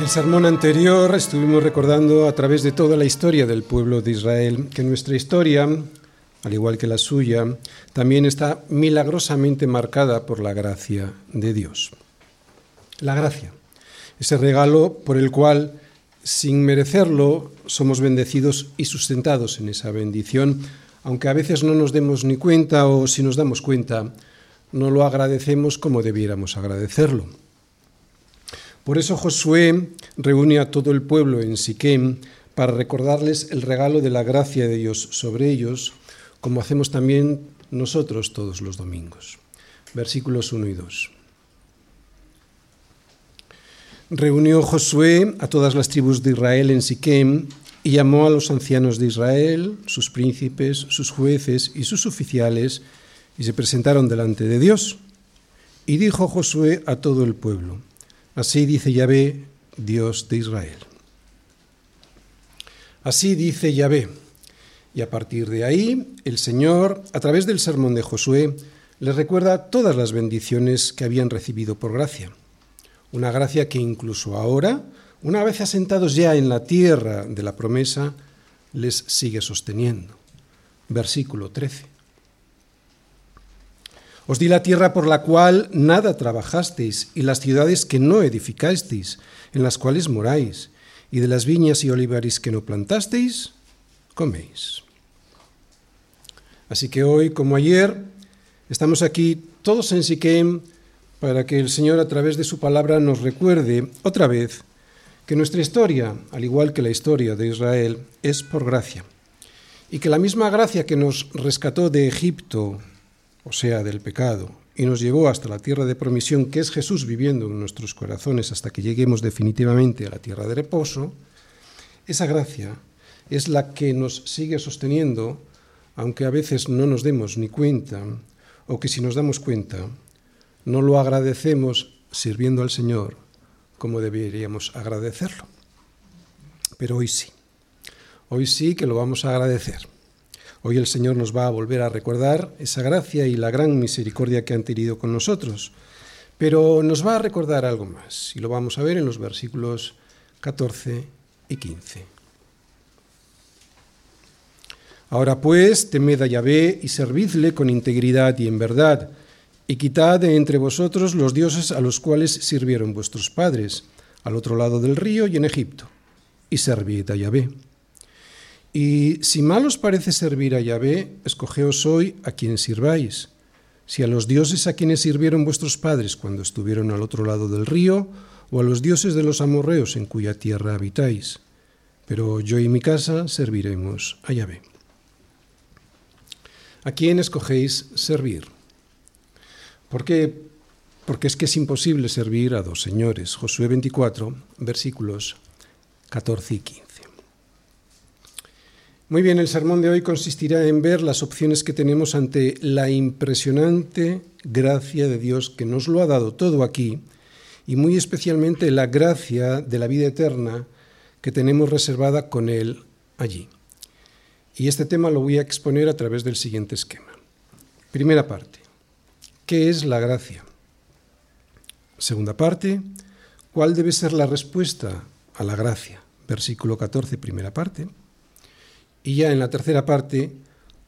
En el sermón anterior estuvimos recordando a través de toda la historia del pueblo de Israel que nuestra historia, al igual que la suya, también está milagrosamente marcada por la gracia de Dios. La gracia, ese regalo por el cual, sin merecerlo, somos bendecidos y sustentados en esa bendición, aunque a veces no nos demos ni cuenta o si nos damos cuenta, no lo agradecemos como debiéramos agradecerlo. Por eso Josué reúne a todo el pueblo en Siquem para recordarles el regalo de la gracia de Dios sobre ellos, como hacemos también nosotros todos los domingos. Versículos 1 y 2. Reunió Josué a todas las tribus de Israel en Siquem y llamó a los ancianos de Israel, sus príncipes, sus jueces y sus oficiales, y se presentaron delante de Dios. Y dijo Josué a todo el pueblo, Así dice Yahvé, Dios de Israel. Así dice Yahvé. Y a partir de ahí, el Señor, a través del sermón de Josué, les recuerda todas las bendiciones que habían recibido por gracia. Una gracia que incluso ahora, una vez asentados ya en la tierra de la promesa, les sigue sosteniendo. Versículo 13. Os di la tierra por la cual nada trabajasteis, y las ciudades que no edificasteis, en las cuales moráis, y de las viñas y olivares que no plantasteis, coméis. Así que hoy, como ayer, estamos aquí todos en Siquem para que el Señor a través de su palabra nos recuerde otra vez que nuestra historia, al igual que la historia de Israel, es por gracia. Y que la misma gracia que nos rescató de Egipto o sea, del pecado, y nos llevó hasta la tierra de promisión, que es Jesús viviendo en nuestros corazones hasta que lleguemos definitivamente a la tierra de reposo, esa gracia es la que nos sigue sosteniendo, aunque a veces no nos demos ni cuenta, o que si nos damos cuenta, no lo agradecemos sirviendo al Señor como deberíamos agradecerlo. Pero hoy sí, hoy sí que lo vamos a agradecer. Hoy el Señor nos va a volver a recordar esa gracia y la gran misericordia que han tenido con nosotros, pero nos va a recordar algo más, y lo vamos a ver en los versículos 14 y 15. Ahora pues, temed a Yahvé y servidle con integridad y en verdad, y quitad de entre vosotros los dioses a los cuales sirvieron vuestros padres, al otro lado del río y en Egipto, y servid a Yahvé. Y si mal os parece servir a Yahvé, escogeos hoy a quien sirváis, si a los dioses a quienes sirvieron vuestros padres cuando estuvieron al otro lado del río, o a los dioses de los amorreos en cuya tierra habitáis. Pero yo y mi casa serviremos a Yahvé. ¿A quién escogéis servir? ¿Por qué? Porque es que es imposible servir a dos señores. Josué 24, versículos 14 y 15. Muy bien, el sermón de hoy consistirá en ver las opciones que tenemos ante la impresionante gracia de Dios que nos lo ha dado todo aquí y muy especialmente la gracia de la vida eterna que tenemos reservada con Él allí. Y este tema lo voy a exponer a través del siguiente esquema. Primera parte, ¿qué es la gracia? Segunda parte, ¿cuál debe ser la respuesta a la gracia? Versículo 14, primera parte. Y ya en la tercera parte,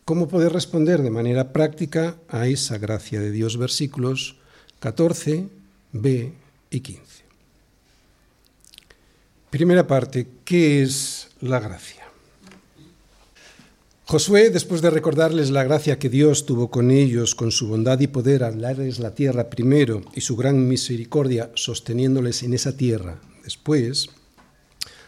cómo poder responder de manera práctica a esa gracia de Dios, versículos 14, B y 15. Primera parte, ¿qué es la gracia? Josué, después de recordarles la gracia que Dios tuvo con ellos, con su bondad y poder al darles la tierra primero y su gran misericordia sosteniéndoles en esa tierra después,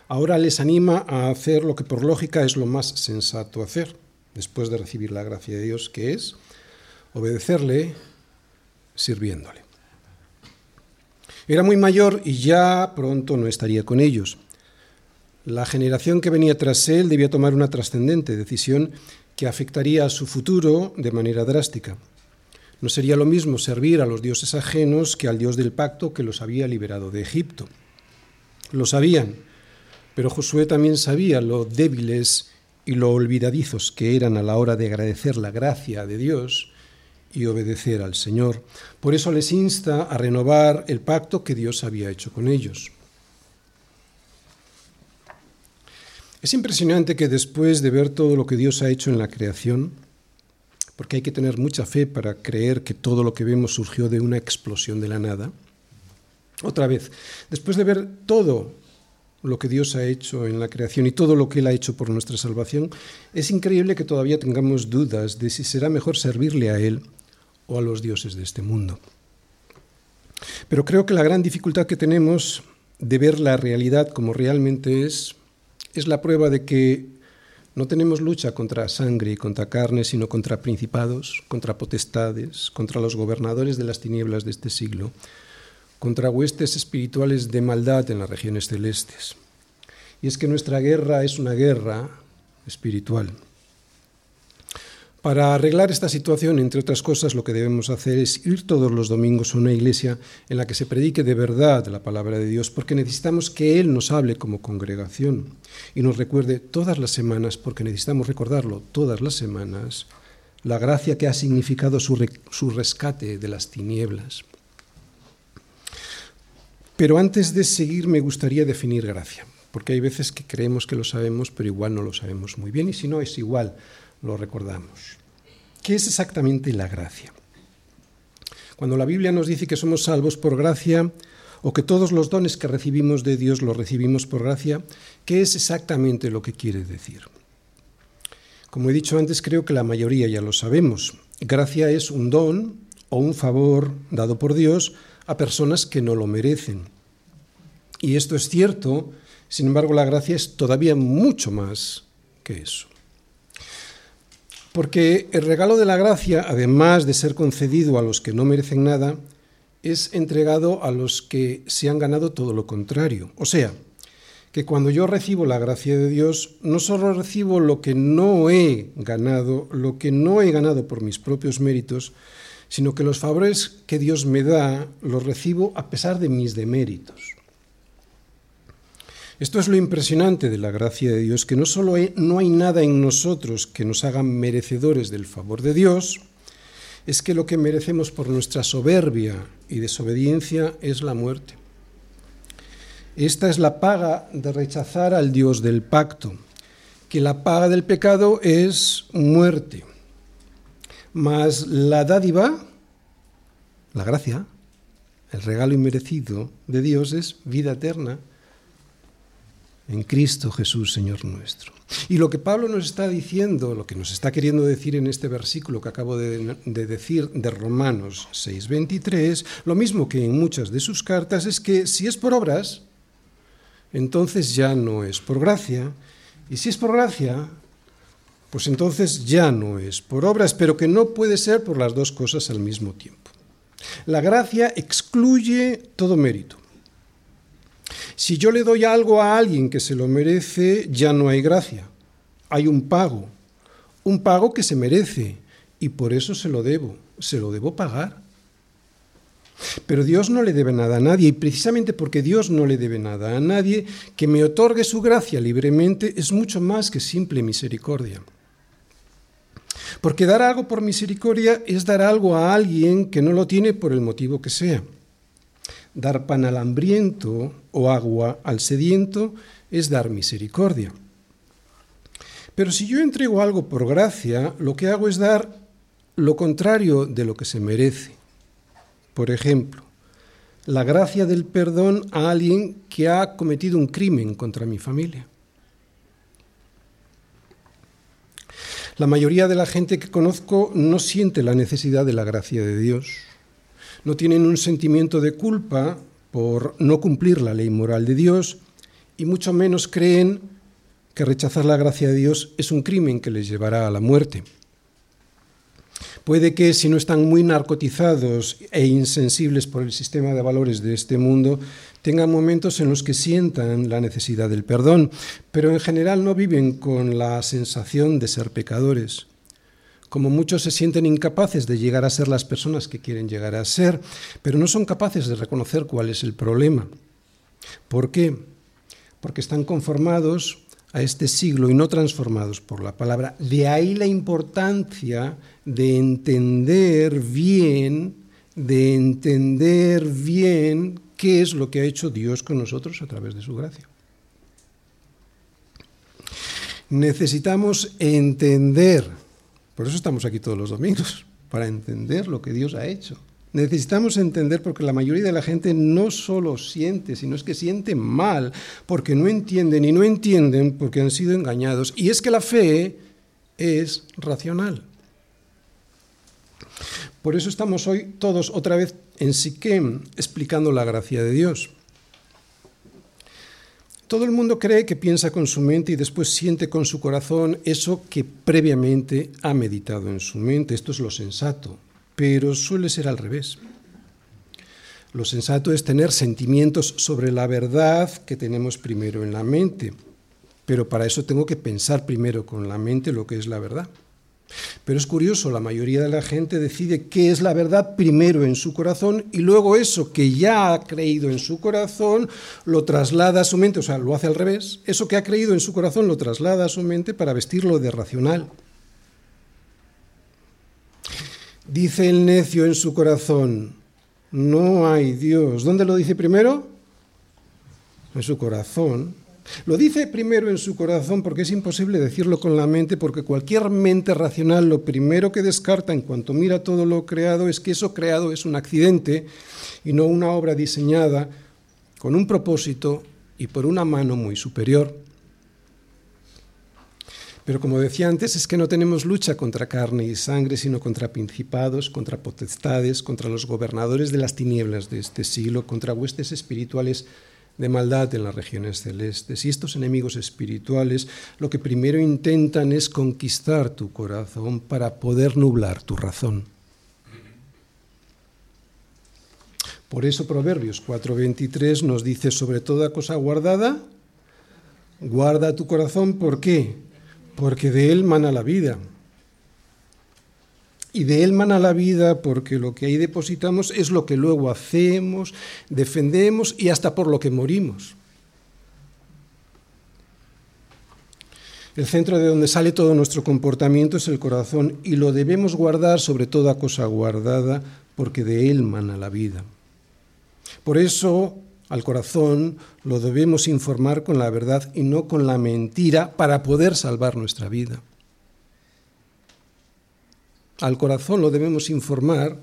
ahora les anima a hacer lo que por lógica es lo más sensato hacer, después de recibir la gracia de Dios, que es obedecerle sirviéndole. Era muy mayor y ya pronto no estaría con ellos. La generación que venía tras él debía tomar una trascendente decisión que afectaría a su futuro de manera drástica. No sería lo mismo servir a los dioses ajenos que al Dios del pacto que los había liberado de Egipto. Lo sabían, Pero Josué también sabía lo débiles y lo olvidadizos que eran a la hora de agradecer la gracia de Dios y obedecer al Señor. Por eso les insta a renovar el pacto que Dios había hecho con ellos. Es impresionante que después de ver todo lo que Dios ha hecho en la creación, porque hay que tener mucha fe para creer que todo lo que vemos surgió de una explosión de la nada, otra vez, después de ver todo lo que Dios ha hecho en la creación y todo lo que Él ha hecho por nuestra salvación, es increíble que todavía tengamos dudas de si será mejor servirle a Él o a los dioses de este mundo. Pero creo que la gran dificultad que tenemos de ver la realidad como realmente es es la prueba de que no tenemos lucha contra sangre y contra carne, sino contra principados, contra potestades, contra los gobernadores de las tinieblas de este siglo, contra huestes espirituales de maldad en las regiones celestes. Y es que nuestra guerra es una guerra espiritual. Para arreglar esta situación, entre otras cosas, lo que debemos hacer es ir todos los domingos a una iglesia en la que se predique de verdad la palabra de Dios, porque necesitamos que Él nos hable como congregación y nos recuerde todas las semanas, porque necesitamos recordarlo todas las semanas, la gracia que ha significado su, rescate de las tinieblas. Pero antes de seguir me gustaría definir gracia, porque hay veces que creemos que lo sabemos, pero igual no lo sabemos muy bien, y si no es igual lo recordamos. ¿Qué es exactamente la gracia? Cuando la Biblia nos dice que somos salvos por gracia o que todos los dones que recibimos de Dios los recibimos por gracia, ¿qué es exactamente lo que quiere decir? Como he dicho antes, creo que la mayoría ya lo sabemos. Gracia es un don o un favor dado por Dios a personas que no lo merecen. Y esto es cierto, sin embargo la gracia es todavía mucho más que eso. Porque el regalo de la gracia, además de ser concedido a los que no merecen nada, es entregado a los que se han ganado todo lo contrario. O sea, que cuando yo recibo la gracia de Dios, no solo recibo lo que no he ganado, lo que no he ganado por mis propios méritos, sino que los favores que Dios me da los recibo a pesar de mis deméritos. Esto es lo impresionante de la gracia de Dios, que no solo no hay nada en nosotros que nos haga merecedores del favor de Dios, es que lo que merecemos por nuestra soberbia y desobediencia es la muerte. Esta es la paga de rechazar al Dios del pacto, que la paga del pecado es muerte. Mas la dádiva, la gracia, el regalo inmerecido de Dios es vida eterna en Cristo Jesús, Señor nuestro. Y lo que Pablo nos está diciendo, lo que nos está queriendo decir en este versículo que acabo de, decir de Romanos 6:23, lo mismo que en muchas de sus cartas, es que si es por obras, entonces ya no es por gracia, y si es por gracia, pues entonces ya no es por obras, pero que no puede ser por las dos cosas al mismo tiempo. La gracia excluye todo mérito. Si yo le doy algo a alguien que se lo merece, ya no hay gracia. Hay un pago, un pago que se merece y por eso se lo debo, se lo debo pagar. Pero Dios no le debe nada a nadie y precisamente porque Dios no le debe nada a nadie, que me otorgue su gracia libremente es mucho más que simple misericordia. Porque dar algo por misericordia es dar algo a alguien que no lo tiene por el motivo que sea. Dar pan al hambriento o agua al sediento es dar misericordia. Pero si yo entrego algo por gracia, lo que hago es dar lo contrario de lo que se merece. Por ejemplo, la gracia del perdón a alguien que ha cometido un crimen contra mi familia. La mayoría de la gente que conozco no siente la necesidad de la gracia de Dios no tienen un sentimiento de culpa por no cumplir la ley moral de Dios y mucho menos creen que rechazar la gracia de Dios es un crimen que les llevará a la muerte. Puede que si no están muy narcotizados e insensibles por el sistema de valores de este mundo, tengan momentos en los que sientan la necesidad del perdón, pero en general no viven con la sensación de ser pecadores como muchos se sienten incapaces de llegar a ser las personas que quieren llegar a ser, pero no son capaces de reconocer cuál es el problema. ¿Por qué? porque están conformados a este siglo y no transformados por la palabra. De ahí la importancia de entender bien, de entender bien qué es lo que ha hecho Dios con nosotros a través de su gracia. Necesitamos entender, por eso estamos aquí todos los domingos, para entender lo que Dios ha hecho. Necesitamos entender porque la mayoría de la gente no solo siente, sino es que siente mal, porque no entienden y no entienden porque han sido engañados. Y es que la fe es racional. Por eso estamos hoy todos otra vez en Siquem explicando la gracia de Dios. Todo el mundo cree que piensa con su mente y después siente con su corazón eso que previamente ha meditado en su mente. Esto es lo sensato pero suele ser al revés. Lo sensato es tener sentimientos sobre la verdad que tenemos primero en la mente, pero para eso tengo que pensar primero con la mente lo que es la verdad. Pero es curioso, la mayoría de la gente decide qué es la verdad primero en su corazón y luego eso que ya ha creído en su corazón lo traslada a su mente, o sea, lo hace al revés, eso que ha creído en su corazón lo traslada a su mente para vestirlo de racional. Dice el necio en su corazón, no hay Dios. ¿Dónde lo dice primero? En su corazón. Lo dice primero en su corazón porque es imposible decirlo con la mente, porque cualquier mente racional lo primero que descarta en cuanto mira todo lo creado es que eso creado es un accidente y no una obra diseñada con un propósito y por una mano muy superior. Pero como decía antes, es que no tenemos lucha contra carne y sangre, sino contra principados, contra potestades, contra los gobernadores de las tinieblas de este siglo, contra huestes espirituales de maldad en las regiones celestes. Y estos enemigos espirituales lo que primero intentan es conquistar tu corazón para poder nublar tu razón. Por eso Proverbios 4:23 nos dice, sobre toda cosa guardada, guarda tu corazón, ¿por qué? porque de Él mana la vida. Y de Él mana la vida porque lo que ahí depositamos es lo que luego hacemos, defendemos y hasta por lo que morimos. El centro de donde sale todo nuestro comportamiento es el corazón y lo debemos guardar sobre toda cosa guardada porque de Él mana la vida. Por eso al corazón lo debemos informar con la verdad y no con la mentira para poder salvar nuestra vida. Al corazón lo debemos informar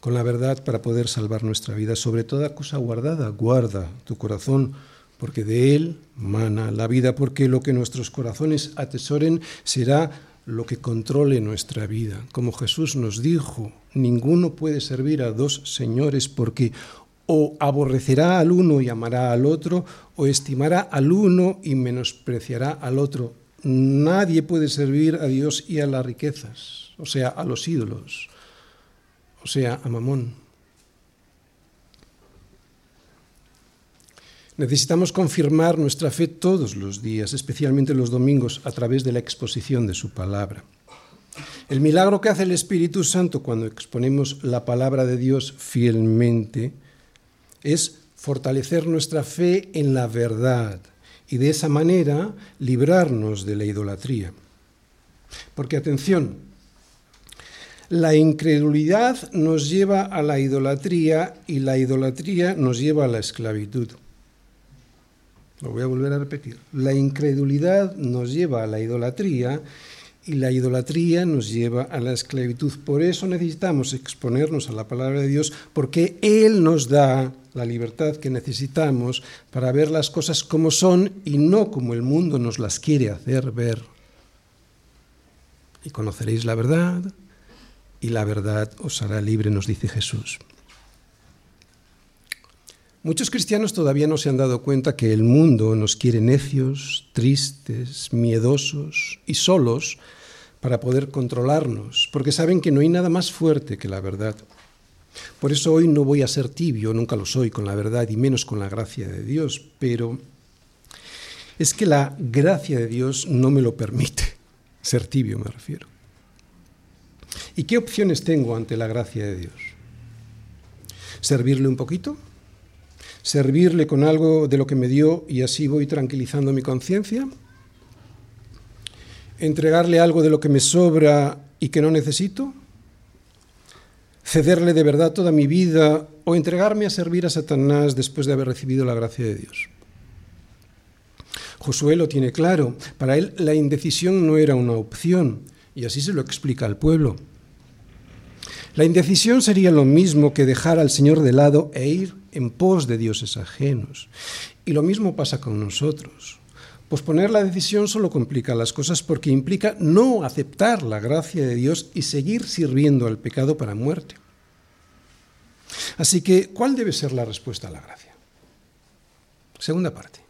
con la verdad para poder salvar nuestra vida. Sobre toda cosa guardada, guarda tu corazón, porque de él mana la vida, porque lo que nuestros corazones atesoren será lo que controle nuestra vida. Como Jesús nos dijo, ninguno puede servir a dos señores porque o aborrecerá al uno y amará al otro, o estimará al uno y menospreciará al otro. Nadie puede servir a Dios y a las riquezas, o sea, a los ídolos, o sea, a Mamón. Necesitamos confirmar nuestra fe todos los días, especialmente los domingos, a través de la exposición de su palabra. El milagro que hace el Espíritu Santo cuando exponemos la palabra de Dios fielmente es fortalecer nuestra fe en la verdad y de esa manera librarnos de la idolatría. Porque atención, la incredulidad nos lleva a la idolatría y la idolatría nos lleva a la esclavitud. Lo voy a volver a repetir. La incredulidad nos lleva a la idolatría y la idolatría nos lleva a la esclavitud. Por eso necesitamos exponernos a la palabra de Dios, porque Él nos da la libertad que necesitamos para ver las cosas como son y no como el mundo nos las quiere hacer ver. Y conoceréis la verdad, y la verdad os hará libre, nos dice Jesús. Muchos cristianos todavía no se han dado cuenta que el mundo nos quiere necios, tristes, miedosos y solos para poder controlarnos, porque saben que no hay nada más fuerte que la verdad. Por eso hoy no voy a ser tibio, nunca lo soy con la verdad y menos con la gracia de Dios, pero es que la gracia de Dios no me lo permite, ser tibio me refiero. ¿Y qué opciones tengo ante la gracia de Dios? ¿Servirle un poquito? Servirle con algo de lo que me dio y así voy tranquilizando mi conciencia, entregarle algo de lo que me sobra y que no necesito, cederle de verdad toda mi vida o entregarme a servir a Satanás después de haber recibido la gracia de Dios. Josué lo tiene claro, para él la indecisión no era una opción, y así se lo explica al pueblo. La indecisión sería lo mismo que dejar al Señor de lado e ir en pos de dioses ajenos. Y lo mismo pasa con nosotros. Posponer la decisión solo complica las cosas porque implica no aceptar la gracia de Dios y seguir sirviendo al pecado para muerte. Así que, ¿cuál debe ser la respuesta a la gracia? Segunda parte.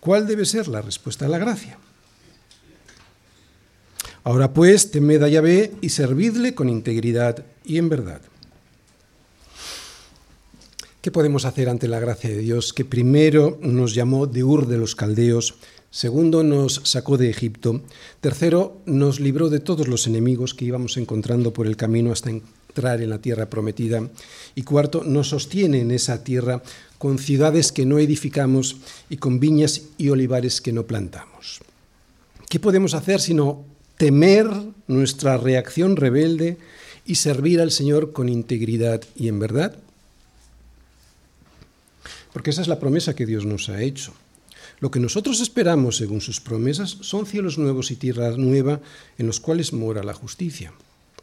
¿Cuál debe ser la respuesta a la gracia? Ahora pues, temed a Yahvé y servidle con integridad y en verdad. ¿Qué podemos hacer ante la gracia de Dios que primero nos llamó de Ur de los Caldeos, segundo nos sacó de Egipto, tercero nos libró de todos los enemigos que íbamos encontrando por el camino hasta entrar en la tierra prometida, y cuarto nos sostiene en esa tierra con ciudades que no edificamos y con viñas y olivares que no plantamos? ¿Qué podemos hacer sino temer nuestra reacción rebelde y servir al Señor con integridad y en verdad? Porque esa es la promesa que Dios nos ha hecho. Lo que nosotros esperamos, según sus promesas, son cielos nuevos y tierra nueva en los cuales mora la justicia.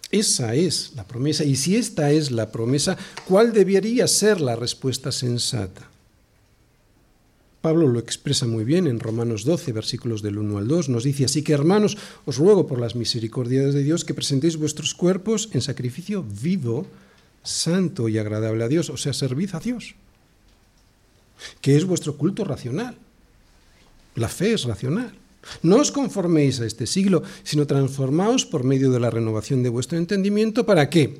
Esa es la promesa. Y si esta es la promesa, ¿cuál debería ser la respuesta sensata? Pablo lo expresa muy bien en Romanos 12, versículos del 1 al 2. Nos dice, así que hermanos, os ruego por las misericordias de Dios que presentéis vuestros cuerpos en sacrificio vivo, santo y agradable a Dios, o sea, servid a Dios que es vuestro culto racional. La fe es racional. No os conforméis a este siglo, sino transformaos por medio de la renovación de vuestro entendimiento. ¿Para qué?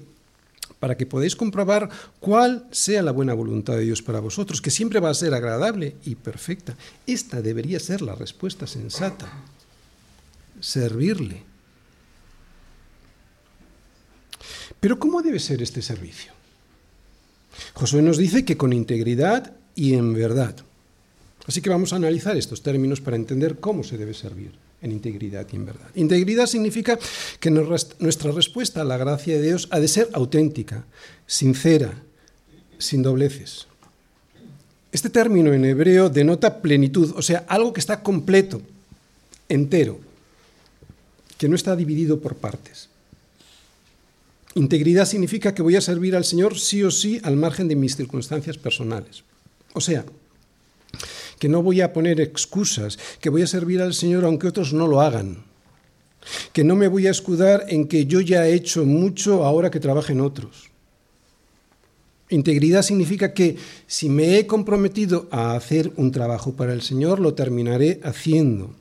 Para que podáis comprobar cuál sea la buena voluntad de Dios para vosotros, que siempre va a ser agradable y perfecta. Esta debería ser la respuesta sensata. Servirle. Pero ¿cómo debe ser este servicio? Josué nos dice que con integridad y en verdad. Así que vamos a analizar estos términos para entender cómo se debe servir en integridad y en verdad. Integridad significa que nuestra respuesta a la gracia de Dios ha de ser auténtica, sincera, sin dobleces. Este término en hebreo denota plenitud, o sea, algo que está completo, entero, que no está dividido por partes. Integridad significa que voy a servir al Señor sí o sí al margen de mis circunstancias personales. O sea, que no voy a poner excusas, que voy a servir al Señor aunque otros no lo hagan, que no me voy a escudar en que yo ya he hecho mucho ahora que trabajen otros. Integridad significa que si me he comprometido a hacer un trabajo para el Señor, lo terminaré haciendo.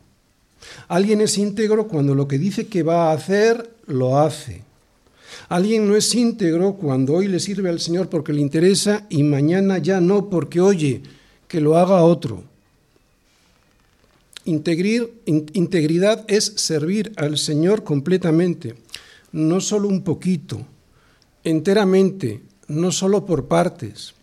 Alguien es íntegro cuando lo que dice que va a hacer, lo hace. Alguien no es íntegro cuando hoy le sirve al Señor porque le interesa y mañana ya no porque oye que lo haga otro. integridad es servir al Señor completamente, no solo un poquito, enteramente, no solo por partes.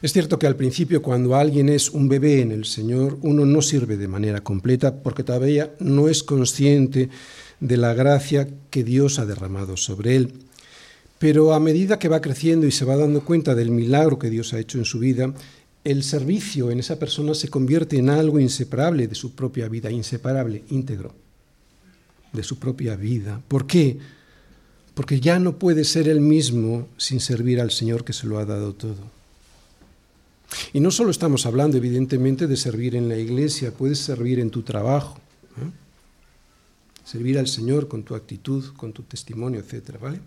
Es cierto que al principio cuando alguien es un bebé en el Señor, uno no sirve de manera completa porque todavía no es consciente de la gracia que Dios ha derramado sobre él. Pero a medida que va creciendo y se va dando cuenta del milagro que Dios ha hecho en su vida, el servicio en esa persona se convierte en algo inseparable de su propia vida, inseparable, íntegro, de su propia vida. ¿Por qué? Porque ya no puede ser el mismo sin servir al Señor que se lo ha dado todo. Y no solo estamos hablando, evidentemente, de servir en la iglesia, puedes servir en tu trabajo, ¿eh? servir al Señor con tu actitud, con tu testimonio, etc. ¿vale?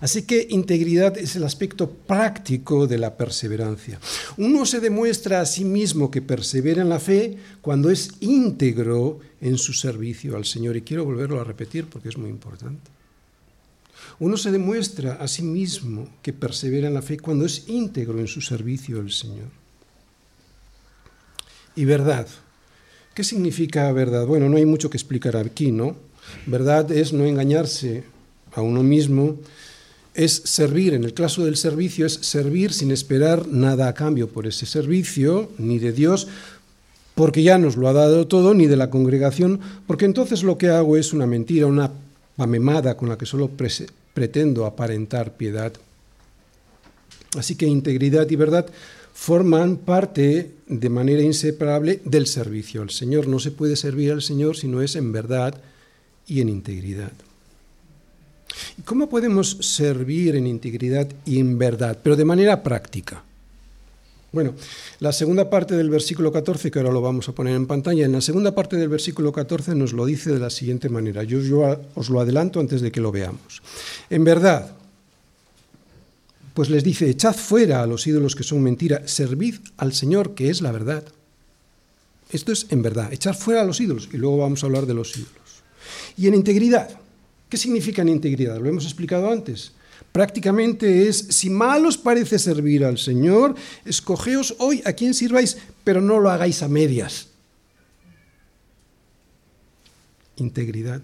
Así que integridad es el aspecto práctico de la perseverancia. Uno se demuestra a sí mismo que persevera en la fe cuando es íntegro en su servicio al Señor. Y quiero volverlo a repetir porque es muy importante. Uno se demuestra a sí mismo que persevera en la fe cuando es íntegro en su servicio al Señor. Y verdad. ¿Qué significa verdad? Bueno, no hay mucho que explicar aquí, ¿no? Verdad es no engañarse a uno mismo, es servir, en el caso del servicio, es servir sin esperar nada a cambio por ese servicio, ni de Dios, porque ya nos lo ha dado todo, ni de la congregación, porque entonces lo que hago es una mentira, una pamemada con la que solo pretendo aparentar piedad. Así que integridad y verdad forman parte de manera inseparable del servicio al Señor. No se puede servir al Señor si no es en verdad y en integridad. ¿Y cómo podemos servir en integridad y en verdad, pero de manera práctica? Bueno, la segunda parte del versículo 14, que ahora lo vamos a poner en pantalla, en la segunda parte del versículo 14 nos lo dice de la siguiente manera. Yo, os lo adelanto antes de que lo veamos. En verdad, pues les dice, echad fuera a los ídolos que son mentira, servid al Señor, que es la verdad. Esto es en verdad, echar fuera a los ídolos, y luego vamos a hablar de los ídolos. Y en integridad, ¿qué significa en integridad? Lo hemos explicado antes. Prácticamente es, si mal os parece servir al Señor, escogeos hoy a quién sirváis, pero no lo hagáis a medias. Integridad.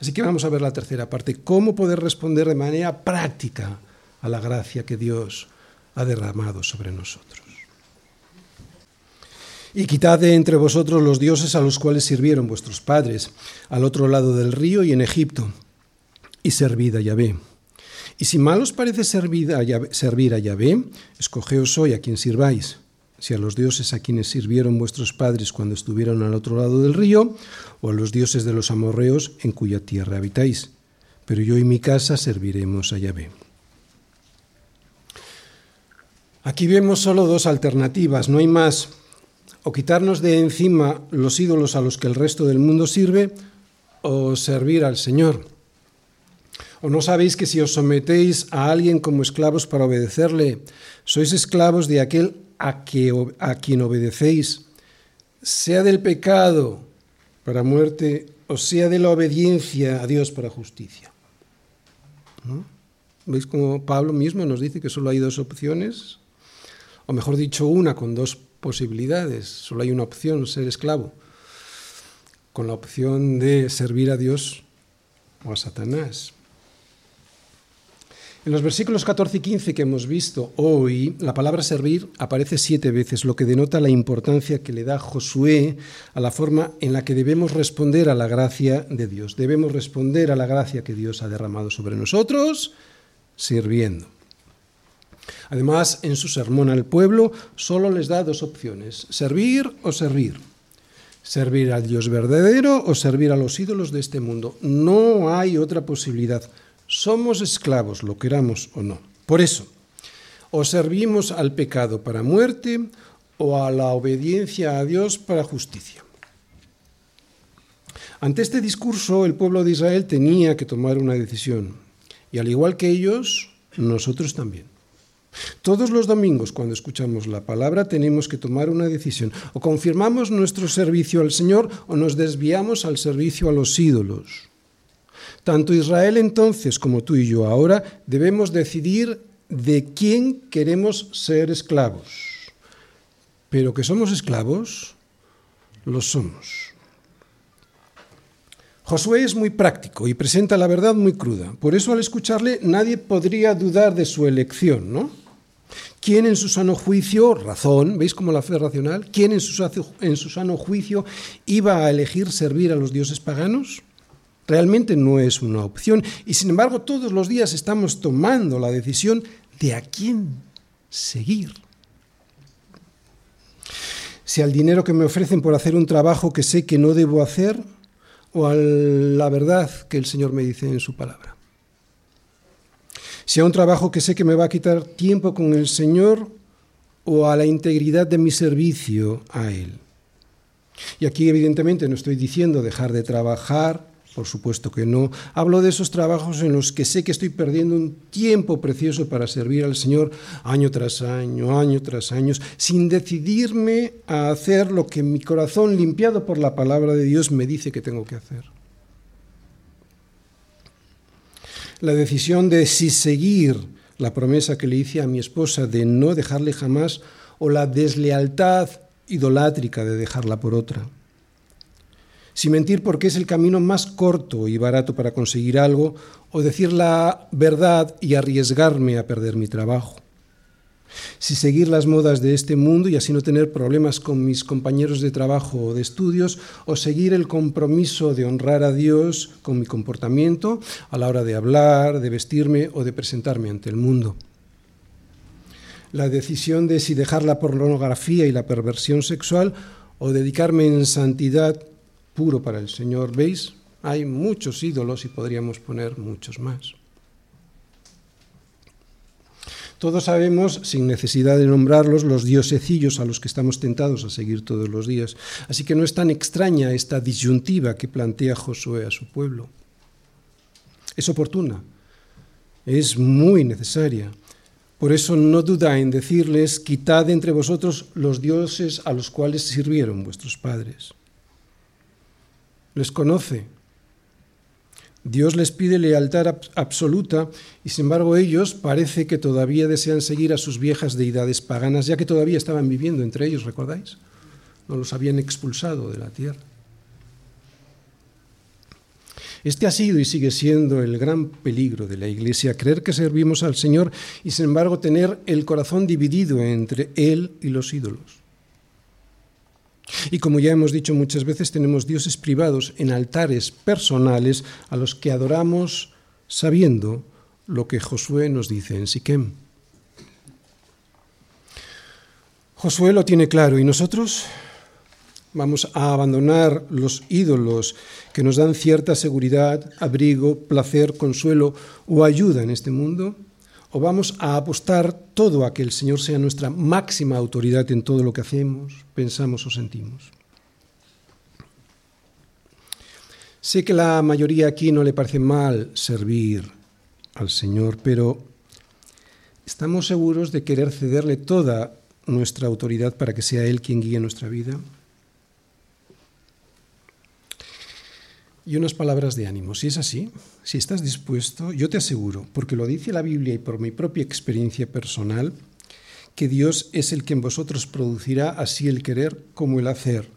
Así que vamos a ver la tercera parte, cómo poder responder de manera práctica a la gracia que Dios ha derramado sobre nosotros. Y quitad de entre vosotros los dioses a los cuales sirvieron vuestros padres, al otro lado del río y en Egipto, y servid a Yahvé. Y si mal os parece servir a, Yahvé, servir a Yahvé, escogeos hoy a quien sirváis, si a los dioses a quienes sirvieron vuestros padres cuando estuvieron al otro lado del río, o a los dioses de los amorreos en cuya tierra habitáis. Pero yo y mi casa serviremos a Yahvé. Aquí vemos solo dos alternativas, no hay más o quitarnos de encima los ídolos a los que el resto del mundo sirve, o servir al Señor. ¿O no sabéis que si os sometéis a alguien como esclavos para obedecerle, sois esclavos de aquel a, quien obedecéis, sea del pecado para muerte o sea de la obediencia a Dios para justicia? ¿Veis cómo Pablo mismo nos dice que solo hay dos opciones? O mejor dicho, una con dos posibilidades, solo hay una opción, ser esclavo, con la opción de servir a Dios o a Satanás. En los versículos 14 y 15 que hemos visto hoy, la palabra servir aparece siete veces, lo que denota la importancia que le da Josué a la forma en la que debemos responder a la gracia de Dios. Debemos responder a la gracia que Dios ha derramado sobre nosotros sirviendo. Además, en su sermón al pueblo solo les da dos opciones, servir o servir. Servir al Dios verdadero o servir a los ídolos de este mundo. No hay otra posibilidad. Somos esclavos, lo queramos o no. Por eso, o servimos al pecado para muerte o a la obediencia a Dios para justicia. Ante este discurso, el pueblo de Israel tenía que tomar una decisión. Y al igual que ellos, nosotros también. Todos los domingos cuando escuchamos la palabra tenemos que tomar una decisión. O confirmamos nuestro servicio al Señor o nos desviamos al servicio a los ídolos. Tanto Israel entonces como tú y yo ahora debemos decidir de quién queremos ser esclavos. Pero que somos esclavos, lo somos. Josué es muy práctico y presenta la verdad muy cruda. Por eso al escucharle nadie podría dudar de su elección, ¿no? ¿Quién en su sano juicio, razón, veis como la fe racional, quién en su, en su sano juicio iba a elegir servir a los dioses paganos? Realmente no es una opción y sin embargo todos los días estamos tomando la decisión de a quién seguir. Si al dinero que me ofrecen por hacer un trabajo que sé que no debo hacer o a la verdad que el Señor me dice en su palabra sea un trabajo que sé que me va a quitar tiempo con el Señor o a la integridad de mi servicio a Él. Y aquí evidentemente no estoy diciendo dejar de trabajar, por supuesto que no. Hablo de esos trabajos en los que sé que estoy perdiendo un tiempo precioso para servir al Señor año tras año, año tras año, sin decidirme a hacer lo que mi corazón limpiado por la palabra de Dios me dice que tengo que hacer. la decisión de si seguir la promesa que le hice a mi esposa de no dejarle jamás o la deslealtad idolátrica de dejarla por otra. Si mentir porque es el camino más corto y barato para conseguir algo, o decir la verdad y arriesgarme a perder mi trabajo. Si seguir las modas de este mundo y así no tener problemas con mis compañeros de trabajo o de estudios, o seguir el compromiso de honrar a Dios con mi comportamiento a la hora de hablar, de vestirme o de presentarme ante el mundo. La decisión de si dejar la pornografía y la perversión sexual o dedicarme en santidad puro para el Señor. ¿Veis? Hay muchos ídolos y podríamos poner muchos más. Todos sabemos, sin necesidad de nombrarlos, los diosecillos a los que estamos tentados a seguir todos los días. Así que no es tan extraña esta disyuntiva que plantea Josué a su pueblo. Es oportuna, es muy necesaria. Por eso no duda en decirles, quitad entre vosotros los dioses a los cuales sirvieron vuestros padres les conoce. Dios les pide lealtad absoluta y sin embargo ellos parece que todavía desean seguir a sus viejas deidades paganas, ya que todavía estaban viviendo entre ellos, ¿recordáis? No los habían expulsado de la tierra. Este ha sido y sigue siendo el gran peligro de la Iglesia, creer que servimos al Señor y sin embargo tener el corazón dividido entre Él y los ídolos. Y como ya hemos dicho muchas veces, tenemos dioses privados en altares personales a los que adoramos sabiendo lo que Josué nos dice en Siquem. Josué lo tiene claro y nosotros vamos a abandonar los ídolos que nos dan cierta seguridad, abrigo, placer, consuelo o ayuda en este mundo o vamos a apostar todo a que el Señor sea nuestra máxima autoridad en todo lo que hacemos, pensamos o sentimos. Sé que la mayoría aquí no le parece mal servir al Señor, pero ¿estamos seguros de querer cederle toda nuestra autoridad para que sea Él quien guíe nuestra vida? Y unas palabras de ánimo. Si es así, si estás dispuesto, yo te aseguro, porque lo dice la Biblia y por mi propia experiencia personal, que Dios es el que en vosotros producirá así el querer como el hacer,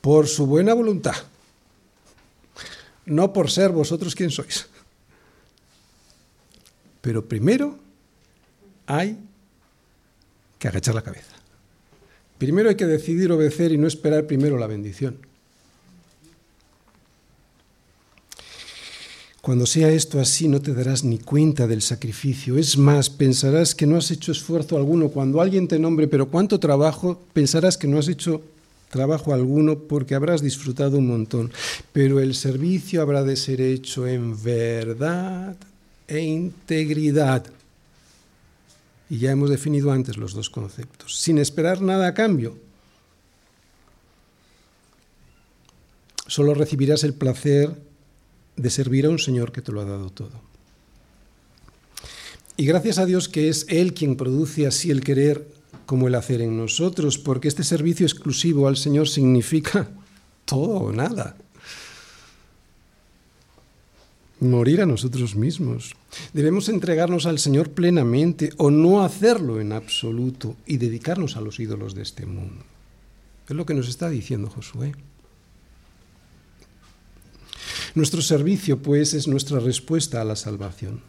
por su buena voluntad, no por ser vosotros quien sois. Pero primero hay que agachar la cabeza. Primero hay que decidir obedecer y no esperar primero la bendición. Cuando sea esto así no te darás ni cuenta del sacrificio. Es más, pensarás que no has hecho esfuerzo alguno. Cuando alguien te nombre, pero cuánto trabajo, pensarás que no has hecho trabajo alguno porque habrás disfrutado un montón. Pero el servicio habrá de ser hecho en verdad e integridad. Y ya hemos definido antes los dos conceptos, sin esperar nada a cambio. Solo recibirás el placer de servir a un Señor que te lo ha dado todo. Y gracias a Dios que es Él quien produce así el querer como el hacer en nosotros, porque este servicio exclusivo al Señor significa todo o nada. Morir a nosotros mismos. Debemos entregarnos al Señor plenamente o no hacerlo en absoluto y dedicarnos a los ídolos de este mundo. Es lo que nos está diciendo Josué. Nuestro servicio, pues, es nuestra respuesta a la salvación.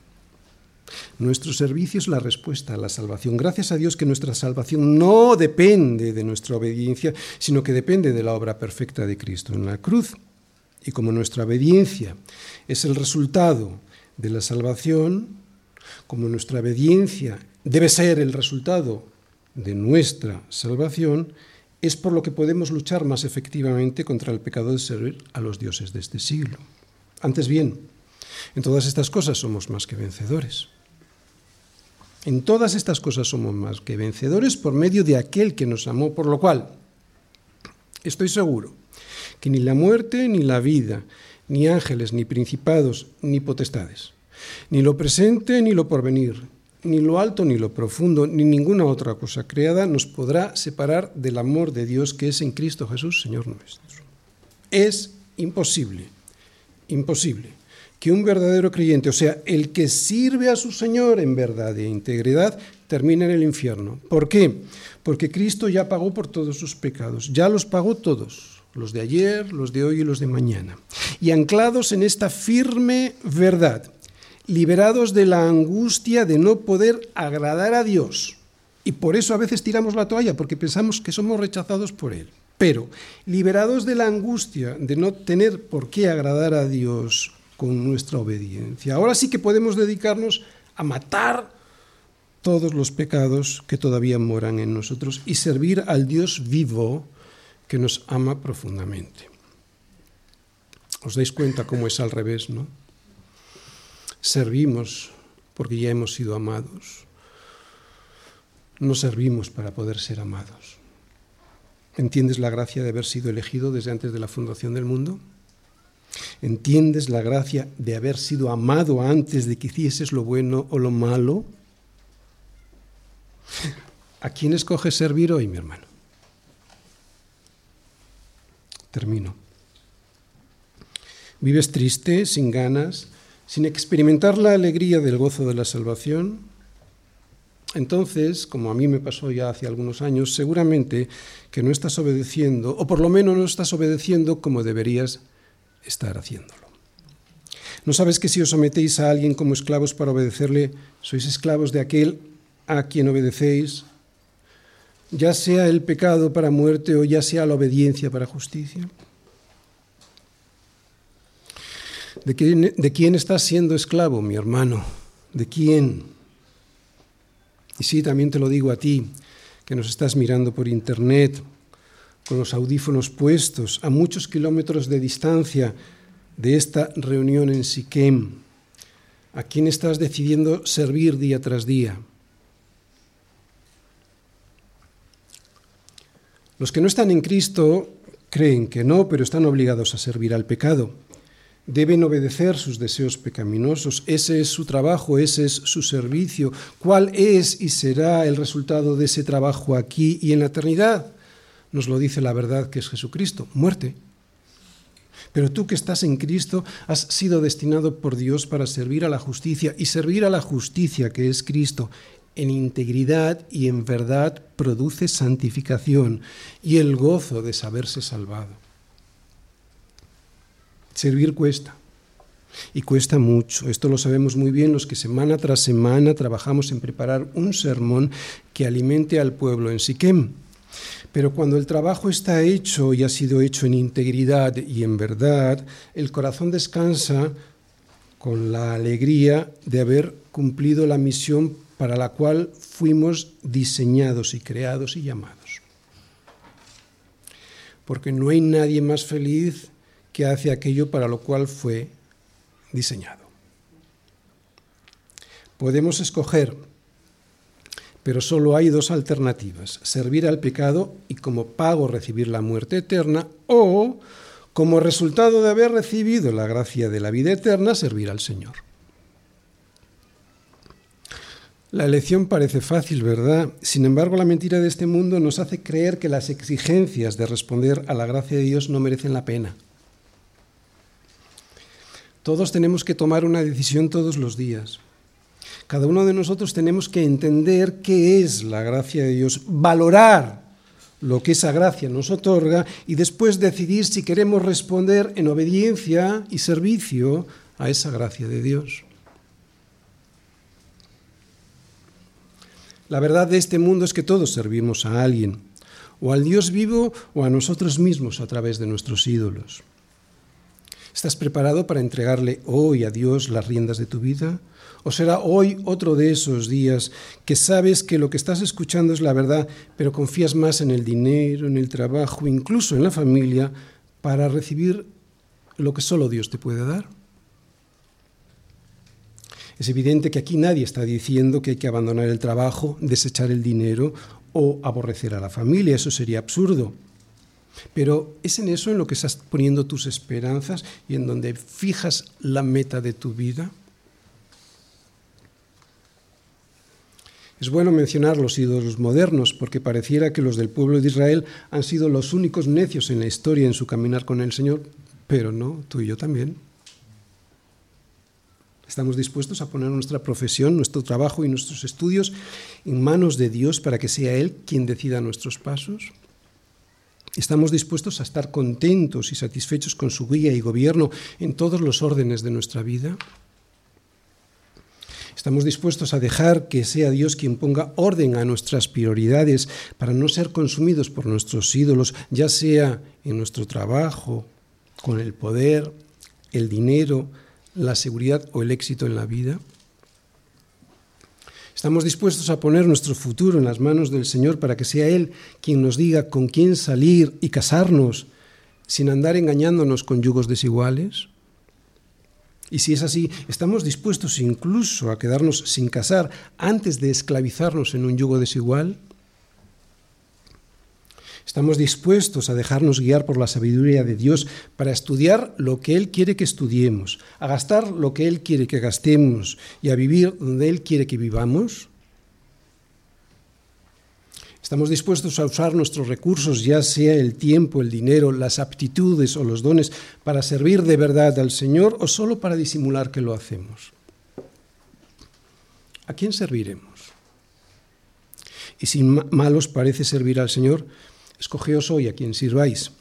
Nuestro servicio es la respuesta a la salvación. Gracias a Dios que nuestra salvación no depende de nuestra obediencia, sino que depende de la obra perfecta de Cristo en la cruz. Y como nuestra obediencia es el resultado de la salvación, como nuestra obediencia debe ser el resultado de nuestra salvación, es por lo que podemos luchar más efectivamente contra el pecado de servir a los dioses de este siglo. Antes bien, en todas estas cosas somos más que vencedores. En todas estas cosas somos más que vencedores por medio de aquel que nos amó, por lo cual estoy seguro que ni la muerte ni la vida, ni ángeles, ni principados, ni potestades, ni lo presente ni lo porvenir, ni lo alto ni lo profundo, ni ninguna otra cosa creada nos podrá separar del amor de Dios que es en Cristo Jesús, Señor nuestro. Es imposible, imposible que un verdadero creyente, o sea, el que sirve a su Señor en verdad e integridad, termine en el infierno. ¿Por qué? Porque Cristo ya pagó por todos sus pecados, ya los pagó todos, los de ayer, los de hoy y los de mañana. Y anclados en esta firme verdad, liberados de la angustia de no poder agradar a Dios. Y por eso a veces tiramos la toalla, porque pensamos que somos rechazados por Él. Pero liberados de la angustia de no tener por qué agradar a Dios con nuestra obediencia, ahora sí que podemos dedicarnos a matar todos los pecados que todavía moran en nosotros y servir al Dios vivo que nos ama profundamente. ¿Os dais cuenta cómo es al revés, no? Servimos porque ya hemos sido amados. No servimos para poder ser amados. ¿Entiendes la gracia de haber sido elegido desde antes de la fundación del mundo? ¿Entiendes la gracia de haber sido amado antes de que hicieses lo bueno o lo malo? ¿A quién escoges servir hoy, mi hermano? Termino. ¿Vives triste, sin ganas, sin experimentar la alegría del gozo de la salvación? Entonces, como a mí me pasó ya hace algunos años, seguramente que no estás obedeciendo, o por lo menos no estás obedeciendo como deberías estar haciéndolo. ¿No sabes que si os sometéis a alguien como esclavos para obedecerle, sois esclavos de aquel a quien obedecéis, ya sea el pecado para muerte o ya sea la obediencia para justicia? ¿De quién, ¿De quién, estás siendo esclavo, mi hermano? ¿De quién? Y sí, también te lo digo a ti, que nos estás mirando por internet, con los audífonos puestos, a muchos kilómetros de distancia de esta reunión en Siquem. ¿A quién estás decidiendo servir día tras día? Los que no están en Cristo creen que no, pero están obligados a servir al pecado. Deben obedecer sus deseos pecaminosos. Ese es su trabajo, ese es su servicio. ¿Cuál es y será el resultado de ese trabajo aquí y en la eternidad? Nos lo dice la verdad que es Jesucristo, muerte. Pero tú que estás en Cristo has sido destinado por Dios para servir a la justicia y servir a la justicia que es Cristo en integridad y en verdad produce santificación y el gozo de saberse salvado. Servir cuesta. Y cuesta mucho. Esto lo sabemos muy bien los que semana tras semana trabajamos en preparar un sermón que alimente al pueblo en Siquem. Pero cuando el trabajo está hecho y ha sido hecho en integridad y en verdad, el corazón descansa con la alegría de haber cumplido la misión para la cual fuimos diseñados y creados y llamados. Porque no hay nadie más feliz que hace aquello para lo cual fue diseñado. Podemos escoger, pero solo hay dos alternativas, servir al pecado y como pago recibir la muerte eterna o, como resultado de haber recibido la gracia de la vida eterna, servir al Señor. La elección parece fácil, ¿verdad? Sin embargo, la mentira de este mundo nos hace creer que las exigencias de responder a la gracia de Dios no merecen la pena. Todos tenemos que tomar una decisión todos los días. Cada uno de nosotros tenemos que entender qué es la gracia de Dios, valorar lo que esa gracia nos otorga y después decidir si queremos responder en obediencia y servicio a esa gracia de Dios. La verdad de este mundo es que todos servimos a alguien, o al Dios vivo o a nosotros mismos a través de nuestros ídolos. ¿Estás preparado para entregarle hoy a Dios las riendas de tu vida? ¿O será hoy otro de esos días que sabes que lo que estás escuchando es la verdad, pero confías más en el dinero, en el trabajo, incluso en la familia, para recibir lo que solo Dios te puede dar? Es evidente que aquí nadie está diciendo que hay que abandonar el trabajo, desechar el dinero o aborrecer a la familia, eso sería absurdo. Pero es en eso en lo que estás poniendo tus esperanzas y en donde fijas la meta de tu vida. Es bueno mencionar los ídolos modernos porque pareciera que los del pueblo de Israel han sido los únicos necios en la historia en su caminar con el Señor, pero no, tú y yo también. Estamos dispuestos a poner nuestra profesión, nuestro trabajo y nuestros estudios en manos de Dios para que sea Él quien decida nuestros pasos. Estamos dispuestos a estar contentos y satisfechos con su guía y gobierno en todos los órdenes de nuestra vida. Estamos dispuestos a dejar que sea Dios quien ponga orden a nuestras prioridades para no ser consumidos por nuestros ídolos, ya sea en nuestro trabajo, con el poder, el dinero, la seguridad o el éxito en la vida. Estamos dispuestos a poner nuestro futuro en las manos del Señor para que sea Él quien nos diga con quién salir y casarnos sin andar engañándonos con yugos desiguales. Y si es así, ¿estamos dispuestos incluso a quedarnos sin casar antes de esclavizarnos en un yugo desigual? Estamos dispuestos a dejarnos guiar por la sabiduría de Dios para estudiar lo que Él quiere que estudiemos, a gastar lo que Él quiere que gastemos y a vivir donde Él quiere que vivamos. Estamos dispuestos a usar nuestros recursos, ya sea el tiempo, el dinero, las aptitudes o los dones, para servir de verdad al Señor o solo para disimular que lo hacemos. ¿A quién serviremos? Y si mal os parece servir al Señor, escogeos hoy a quien sirváis.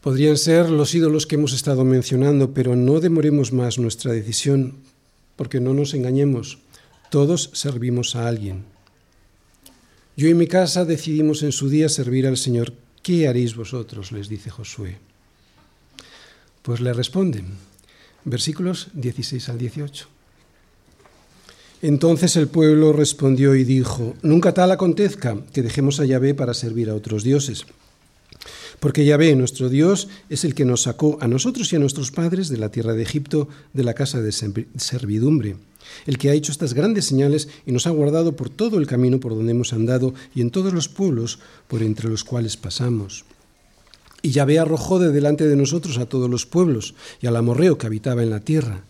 Podrían ser los ídolos que hemos estado mencionando, pero no demoremos más nuestra decisión, porque no nos engañemos, todos servimos a alguien. Yo y mi casa decidimos en su día servir al Señor. ¿Qué haréis vosotros? les dice Josué. Pues le responden, versículos 16 al 18. Entonces el pueblo respondió y dijo, Nunca tal acontezca que dejemos a Yahvé para servir a otros dioses. Porque Yahvé, nuestro Dios, es el que nos sacó a nosotros y a nuestros padres de la tierra de Egipto, de la casa de servidumbre, el que ha hecho estas grandes señales y nos ha guardado por todo el camino por donde hemos andado y en todos los pueblos por entre los cuales pasamos. Y Yahvé arrojó de delante de nosotros a todos los pueblos y al amorreo que habitaba en la tierra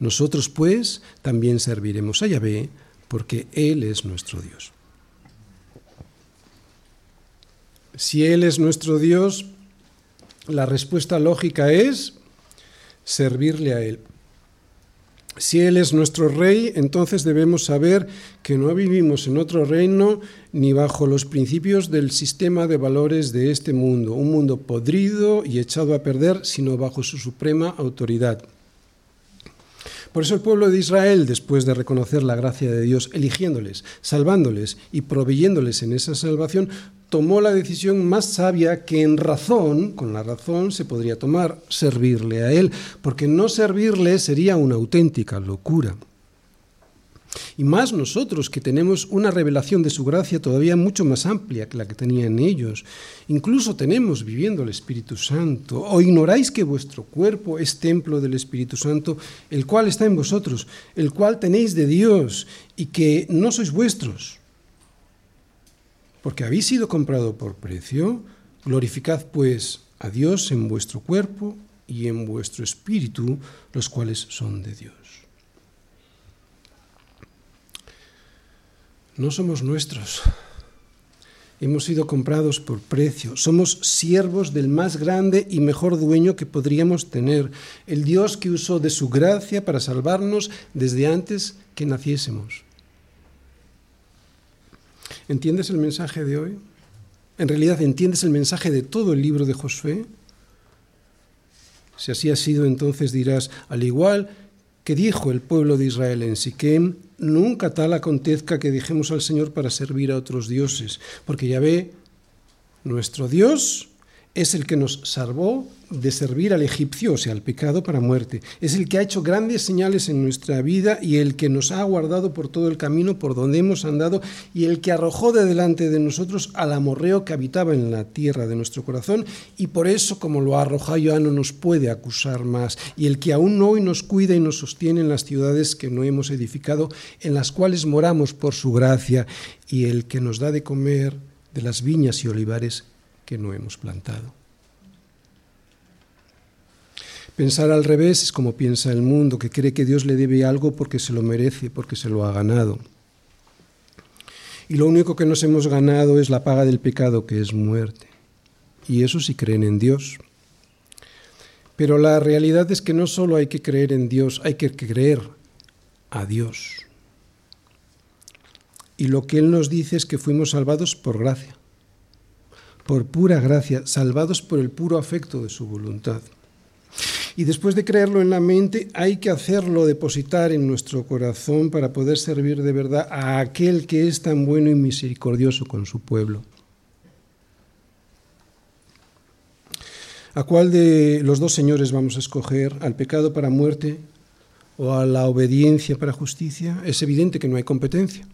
nosotros pues también serviremos a Yahvé porque Él es nuestro Dios. Si Él es nuestro Dios, la respuesta lógica es servirle a Él. Si Él es nuestro Rey, entonces debemos saber que no vivimos en otro reino ni bajo los principios del sistema de valores de este mundo, un mundo podrido y echado a perder, sino bajo su suprema autoridad. Por eso el pueblo de Israel, después de reconocer la gracia de Dios, eligiéndoles, salvándoles y proveyéndoles en esa salvación, tomó la decisión más sabia que en razón, con la razón, se podría tomar, servirle a Él, porque no servirle sería una auténtica locura. Y más nosotros que tenemos una revelación de su gracia todavía mucho más amplia que la que tenían ellos. Incluso tenemos viviendo el Espíritu Santo. ¿O ignoráis que vuestro cuerpo es templo del Espíritu Santo, el cual está en vosotros, el cual tenéis de Dios y que no sois vuestros? Porque habéis sido comprado por precio. Glorificad pues a Dios en vuestro cuerpo y en vuestro espíritu, los cuales son de Dios. No somos nuestros. Hemos sido comprados por precio. Somos siervos del más grande y mejor dueño que podríamos tener, el Dios que usó de su gracia para salvarnos desde antes que naciésemos. ¿Entiendes el mensaje de hoy? ¿En realidad entiendes el mensaje de todo el libro de Josué? Si así ha sido, entonces dirás, al igual que dijo el pueblo de Israel en Siquem, nunca tal acontezca que dejemos al Señor para servir a otros dioses, porque ya ve, nuestro Dios es el que nos salvó de servir al egipcio, o sea, al pecado para muerte. Es el que ha hecho grandes señales en nuestra vida y el que nos ha guardado por todo el camino por donde hemos andado y el que arrojó de delante de nosotros al amorreo que habitaba en la tierra de nuestro corazón y por eso, como lo ha arrojado ya, no nos puede acusar más. Y el que aún hoy nos cuida y nos sostiene en las ciudades que no hemos edificado, en las cuales moramos por su gracia y el que nos da de comer de las viñas y olivares que no hemos plantado. Pensar al revés es como piensa el mundo, que cree que Dios le debe algo porque se lo merece, porque se lo ha ganado. Y lo único que nos hemos ganado es la paga del pecado, que es muerte. Y eso si creen en Dios. Pero la realidad es que no solo hay que creer en Dios, hay que creer a Dios. Y lo que Él nos dice es que fuimos salvados por gracia por pura gracia, salvados por el puro afecto de su voluntad. Y después de creerlo en la mente, hay que hacerlo depositar en nuestro corazón para poder servir de verdad a aquel que es tan bueno y misericordioso con su pueblo. ¿A cuál de los dos señores vamos a escoger? ¿Al pecado para muerte o a la obediencia para justicia? Es evidente que no hay competencia.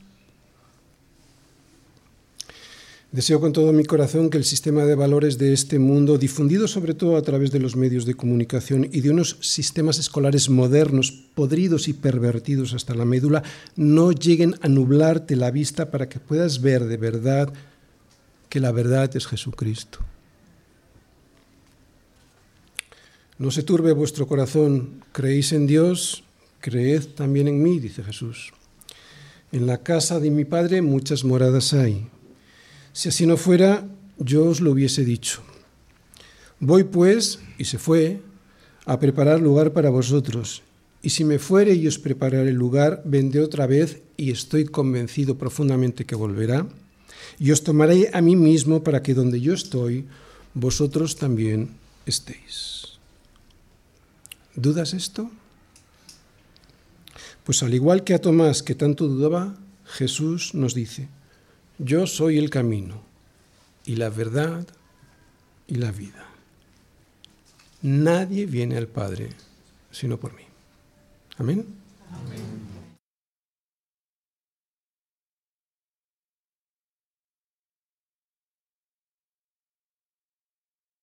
Deseo con todo mi corazón que el sistema de valores de este mundo, difundido sobre todo a través de los medios de comunicación y de unos sistemas escolares modernos, podridos y pervertidos hasta la médula, no lleguen a nublarte la vista para que puedas ver de verdad que la verdad es Jesucristo. No se turbe vuestro corazón, creéis en Dios, creed también en mí, dice Jesús. En la casa de mi Padre muchas moradas hay. Si así no fuera, yo os lo hubiese dicho. Voy pues, y se fue, a preparar lugar para vosotros. Y si me fuere y os prepararé el lugar, vendré otra vez, y estoy convencido profundamente que volverá, y os tomaré a mí mismo para que donde yo estoy, vosotros también estéis. ¿Dudas esto? Pues al igual que a Tomás, que tanto dudaba, Jesús nos dice, yo soy el camino y la verdad y la vida. Nadie viene al Padre sino por mí. Amén.